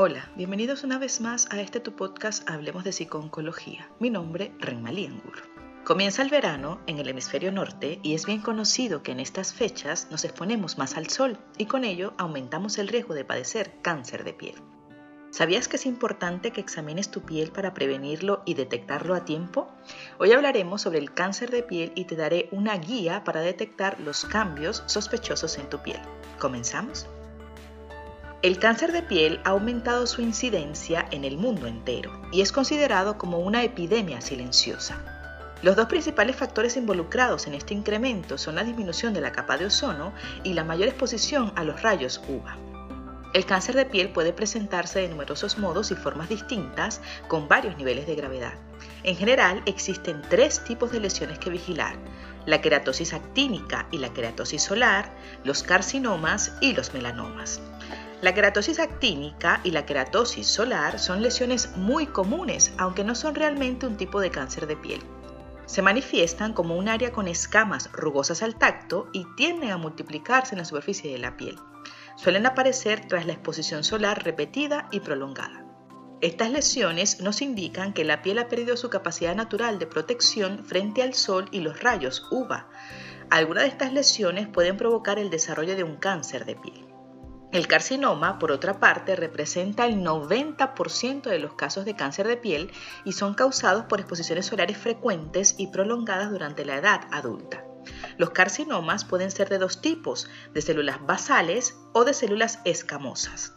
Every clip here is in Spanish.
Hola, bienvenidos una vez más a este tu podcast Hablemos de Psiconcología. Mi nombre, Renmalí Angur. Comienza el verano en el hemisferio norte y es bien conocido que en estas fechas nos exponemos más al sol y con ello aumentamos el riesgo de padecer cáncer de piel. ¿Sabías que es importante que examines tu piel para prevenirlo y detectarlo a tiempo? Hoy hablaremos sobre el cáncer de piel y te daré una guía para detectar los cambios sospechosos en tu piel. ¿Comenzamos? El cáncer de piel ha aumentado su incidencia en el mundo entero y es considerado como una epidemia silenciosa. Los dos principales factores involucrados en este incremento son la disminución de la capa de ozono y la mayor exposición a los rayos UVA. El cáncer de piel puede presentarse de numerosos modos y formas distintas con varios niveles de gravedad. En general existen tres tipos de lesiones que vigilar, la queratosis actínica y la queratosis solar, los carcinomas y los melanomas. La queratosis actínica y la queratosis solar son lesiones muy comunes, aunque no son realmente un tipo de cáncer de piel. Se manifiestan como un área con escamas rugosas al tacto y tienden a multiplicarse en la superficie de la piel. Suelen aparecer tras la exposición solar repetida y prolongada. Estas lesiones nos indican que la piel ha perdido su capacidad natural de protección frente al sol y los rayos UVA. Algunas de estas lesiones pueden provocar el desarrollo de un cáncer de piel. El carcinoma, por otra parte, representa el 90% de los casos de cáncer de piel y son causados por exposiciones solares frecuentes y prolongadas durante la edad adulta. Los carcinomas pueden ser de dos tipos, de células basales o de células escamosas.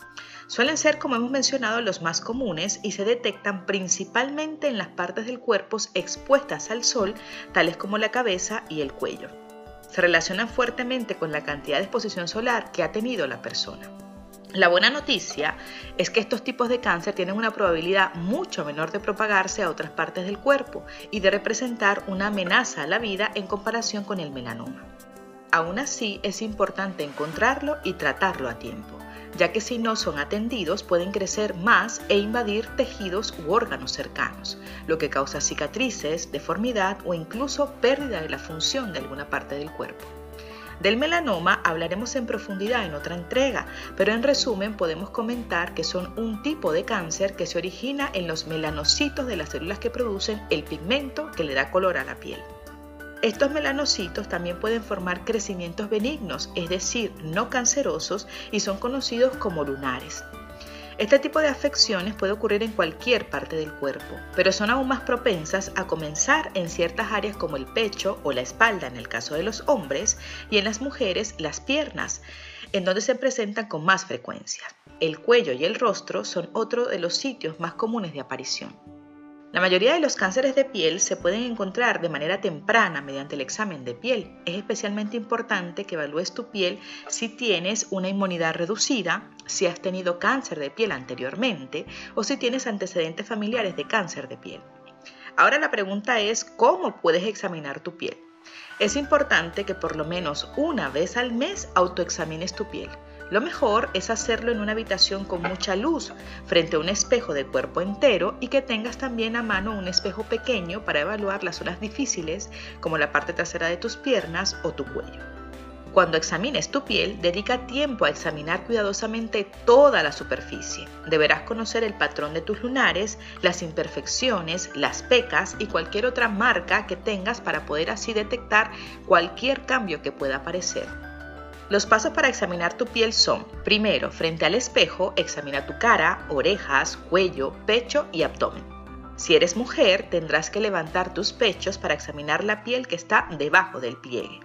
Suelen ser, como hemos mencionado, los más comunes y se detectan principalmente en las partes del cuerpo expuestas al sol, tales como la cabeza y el cuello se relacionan fuertemente con la cantidad de exposición solar que ha tenido la persona. La buena noticia es que estos tipos de cáncer tienen una probabilidad mucho menor de propagarse a otras partes del cuerpo y de representar una amenaza a la vida en comparación con el melanoma. Aún así, es importante encontrarlo y tratarlo a tiempo ya que si no son atendidos pueden crecer más e invadir tejidos u órganos cercanos, lo que causa cicatrices, deformidad o incluso pérdida de la función de alguna parte del cuerpo. Del melanoma hablaremos en profundidad en otra entrega, pero en resumen podemos comentar que son un tipo de cáncer que se origina en los melanocitos de las células que producen el pigmento que le da color a la piel. Estos melanocitos también pueden formar crecimientos benignos, es decir, no cancerosos, y son conocidos como lunares. Este tipo de afecciones puede ocurrir en cualquier parte del cuerpo, pero son aún más propensas a comenzar en ciertas áreas como el pecho o la espalda en el caso de los hombres y en las mujeres las piernas, en donde se presentan con más frecuencia. El cuello y el rostro son otro de los sitios más comunes de aparición. La mayoría de los cánceres de piel se pueden encontrar de manera temprana mediante el examen de piel. Es especialmente importante que evalúes tu piel si tienes una inmunidad reducida, si has tenido cáncer de piel anteriormente o si tienes antecedentes familiares de cáncer de piel. Ahora la pregunta es, ¿cómo puedes examinar tu piel? Es importante que por lo menos una vez al mes autoexamines tu piel. Lo mejor es hacerlo en una habitación con mucha luz, frente a un espejo de cuerpo entero y que tengas también a mano un espejo pequeño para evaluar las zonas difíciles como la parte trasera de tus piernas o tu cuello. Cuando examines tu piel, dedica tiempo a examinar cuidadosamente toda la superficie. Deberás conocer el patrón de tus lunares, las imperfecciones, las pecas y cualquier otra marca que tengas para poder así detectar cualquier cambio que pueda aparecer. Los pasos para examinar tu piel son, primero, frente al espejo, examina tu cara, orejas, cuello, pecho y abdomen. Si eres mujer, tendrás que levantar tus pechos para examinar la piel que está debajo del pliegue.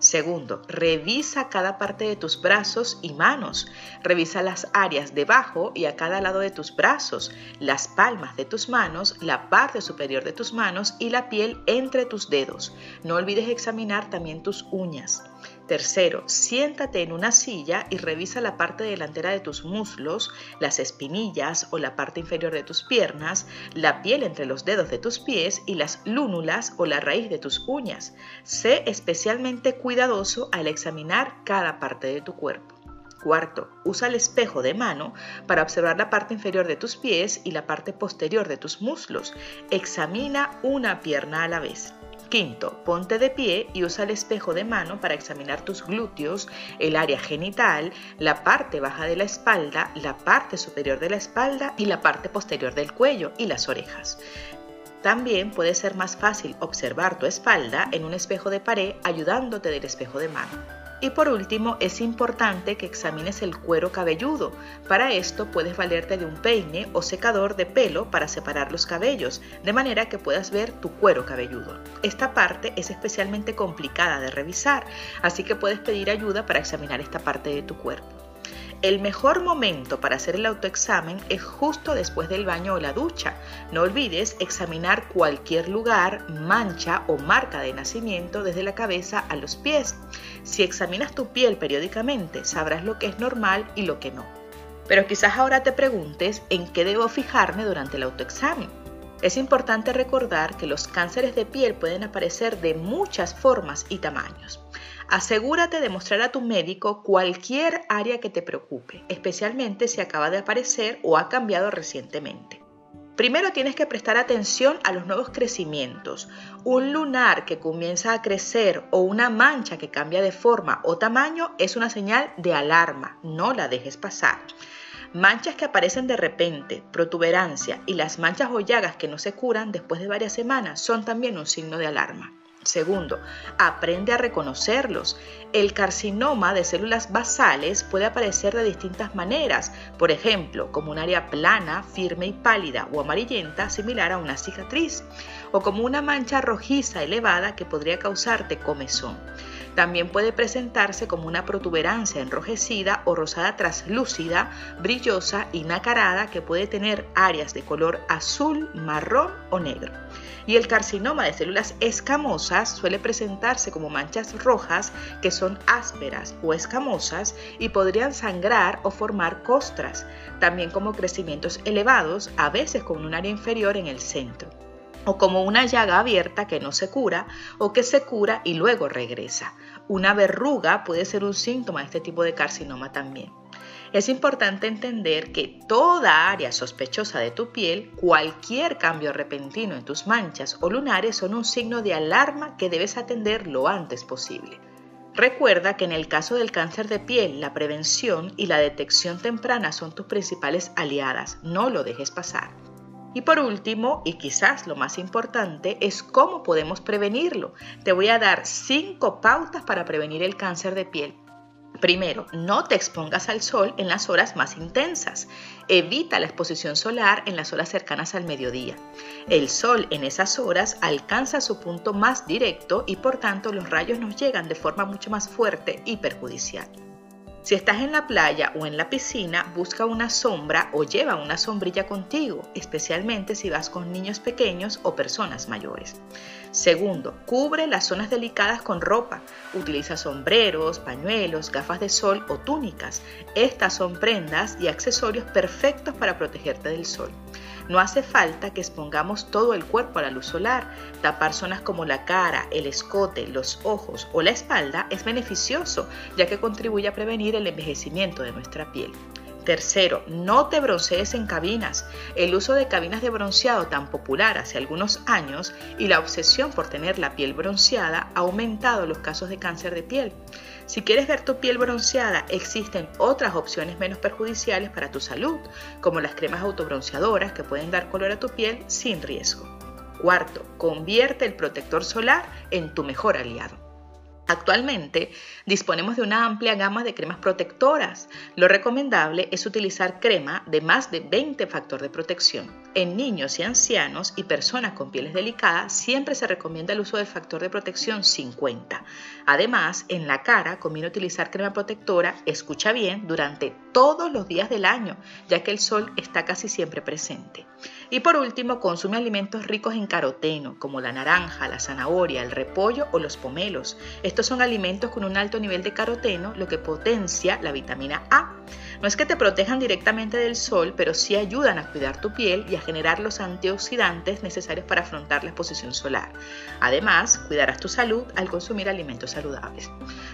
Segundo, revisa cada parte de tus brazos y manos. Revisa las áreas debajo y a cada lado de tus brazos, las palmas de tus manos, la parte superior de tus manos y la piel entre tus dedos. No olvides examinar también tus uñas. Tercero, siéntate en una silla y revisa la parte delantera de tus muslos, las espinillas o la parte inferior de tus piernas, la piel entre los dedos de tus pies y las lúnulas o la raíz de tus uñas. Sé especialmente cuidadoso al examinar cada parte de tu cuerpo. Cuarto, usa el espejo de mano para observar la parte inferior de tus pies y la parte posterior de tus muslos. Examina una pierna a la vez. Quinto, ponte de pie y usa el espejo de mano para examinar tus glúteos, el área genital, la parte baja de la espalda, la parte superior de la espalda y la parte posterior del cuello y las orejas. También puede ser más fácil observar tu espalda en un espejo de pared ayudándote del espejo de mano. Y por último, es importante que examines el cuero cabelludo. Para esto puedes valerte de un peine o secador de pelo para separar los cabellos, de manera que puedas ver tu cuero cabelludo. Esta parte es especialmente complicada de revisar, así que puedes pedir ayuda para examinar esta parte de tu cuerpo. El mejor momento para hacer el autoexamen es justo después del baño o la ducha. No olvides examinar cualquier lugar, mancha o marca de nacimiento desde la cabeza a los pies. Si examinas tu piel periódicamente, sabrás lo que es normal y lo que no. Pero quizás ahora te preguntes en qué debo fijarme durante el autoexamen. Es importante recordar que los cánceres de piel pueden aparecer de muchas formas y tamaños. Asegúrate de mostrar a tu médico cualquier área que te preocupe, especialmente si acaba de aparecer o ha cambiado recientemente. Primero tienes que prestar atención a los nuevos crecimientos. Un lunar que comienza a crecer o una mancha que cambia de forma o tamaño es una señal de alarma, no la dejes pasar. Manchas que aparecen de repente, protuberancia y las manchas o llagas que no se curan después de varias semanas son también un signo de alarma. Segundo, aprende a reconocerlos. El carcinoma de células basales puede aparecer de distintas maneras, por ejemplo, como un área plana, firme y pálida o amarillenta similar a una cicatriz, o como una mancha rojiza elevada que podría causarte comezón. También puede presentarse como una protuberancia enrojecida o rosada traslúcida, brillosa y nacarada que puede tener áreas de color azul, marrón o negro. Y el carcinoma de células escamosas suele presentarse como manchas rojas que son ásperas o escamosas y podrían sangrar o formar costras, también como crecimientos elevados, a veces con un área inferior en el centro o como una llaga abierta que no se cura o que se cura y luego regresa. Una verruga puede ser un síntoma de este tipo de carcinoma también. Es importante entender que toda área sospechosa de tu piel, cualquier cambio repentino en tus manchas o lunares son un signo de alarma que debes atender lo antes posible. Recuerda que en el caso del cáncer de piel, la prevención y la detección temprana son tus principales aliadas, no lo dejes pasar. Y por último, y quizás lo más importante, es cómo podemos prevenirlo. Te voy a dar cinco pautas para prevenir el cáncer de piel. Primero, no te expongas al sol en las horas más intensas. Evita la exposición solar en las horas cercanas al mediodía. El sol en esas horas alcanza su punto más directo y por tanto los rayos nos llegan de forma mucho más fuerte y perjudicial. Si estás en la playa o en la piscina, busca una sombra o lleva una sombrilla contigo, especialmente si vas con niños pequeños o personas mayores. Segundo, cubre las zonas delicadas con ropa. Utiliza sombreros, pañuelos, gafas de sol o túnicas. Estas son prendas y accesorios perfectos para protegerte del sol. No hace falta que expongamos todo el cuerpo a la luz solar. Tapar zonas como la cara, el escote, los ojos o la espalda es beneficioso, ya que contribuye a prevenir el envejecimiento de nuestra piel. Tercero, no te broncees en cabinas. El uso de cabinas de bronceado tan popular hace algunos años y la obsesión por tener la piel bronceada ha aumentado los casos de cáncer de piel. Si quieres ver tu piel bronceada, existen otras opciones menos perjudiciales para tu salud, como las cremas autobronceadoras que pueden dar color a tu piel sin riesgo. Cuarto, convierte el protector solar en tu mejor aliado. Actualmente disponemos de una amplia gama de cremas protectoras. Lo recomendable es utilizar crema de más de 20 factores de protección. En niños y ancianos y personas con pieles delicadas siempre se recomienda el uso del factor de protección 50. Además, en la cara conviene utilizar crema protectora, escucha bien, durante todos los días del año, ya que el sol está casi siempre presente. Y por último, consume alimentos ricos en caroteno, como la naranja, la zanahoria, el repollo o los pomelos. Estos son alimentos con un alto nivel de caroteno, lo que potencia la vitamina A. No es que te protejan directamente del sol, pero sí ayudan a cuidar tu piel y a generar los antioxidantes necesarios para afrontar la exposición solar. Además, cuidarás tu salud al consumir alimentos saludables.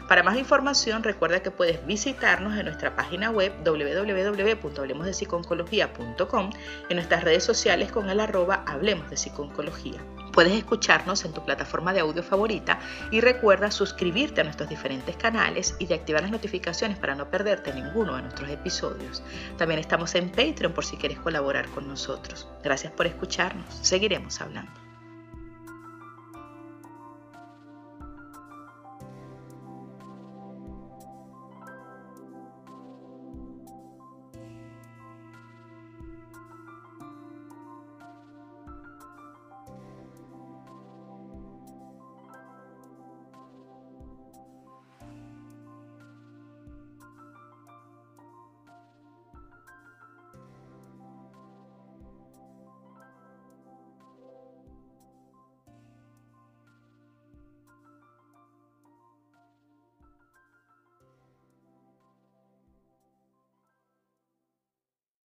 Para más información, recuerda que puedes visitarnos en nuestra página web www.hablemosdepsiconcología.com, en nuestras redes sociales con el arroba Hablemos de Psiconcología. Puedes escucharnos en tu plataforma de audio favorita y recuerda suscribirte a nuestros diferentes canales y de activar las notificaciones para no perderte ninguno de nuestros episodios. También estamos en Patreon por si quieres colaborar con nosotros. Gracias por escucharnos. Seguiremos hablando.